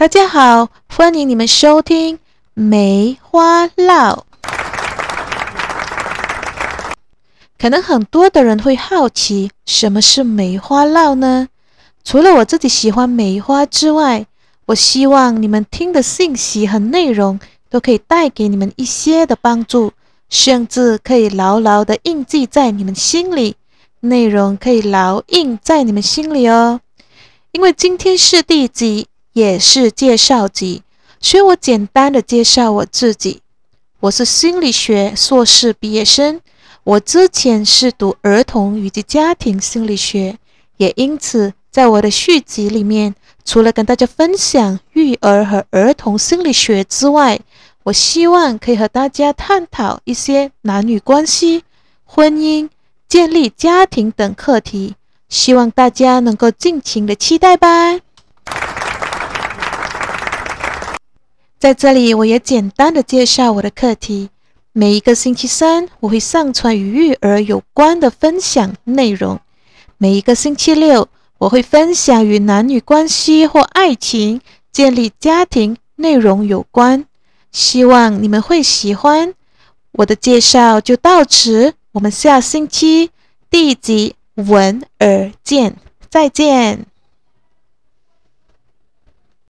大家好，欢迎你们收听《梅花烙》。可能很多的人会好奇，什么是梅花烙呢？除了我自己喜欢梅花之外，我希望你们听的信息和内容都可以带给你们一些的帮助，甚至可以牢牢的印记在你们心里。内容可以牢印在你们心里哦。因为今天是第一集，也是介绍集，所以我简单的介绍我自己。我是心理学硕士毕业生，我之前是读儿童以及家庭心理学，也因此在我的续集里面，除了跟大家分享育儿和儿童心理学之外，我希望可以和大家探讨一些男女关系、婚姻、建立家庭等课题。希望大家能够尽情的期待吧。在这里，我也简单的介绍我的课题。每一个星期三，我会上传与育儿有关的分享内容；每一个星期六，我会分享与男女关系或爱情、建立家庭内容有关。希望你们会喜欢。我的介绍就到此，我们下星期第一集。闻而见，再见。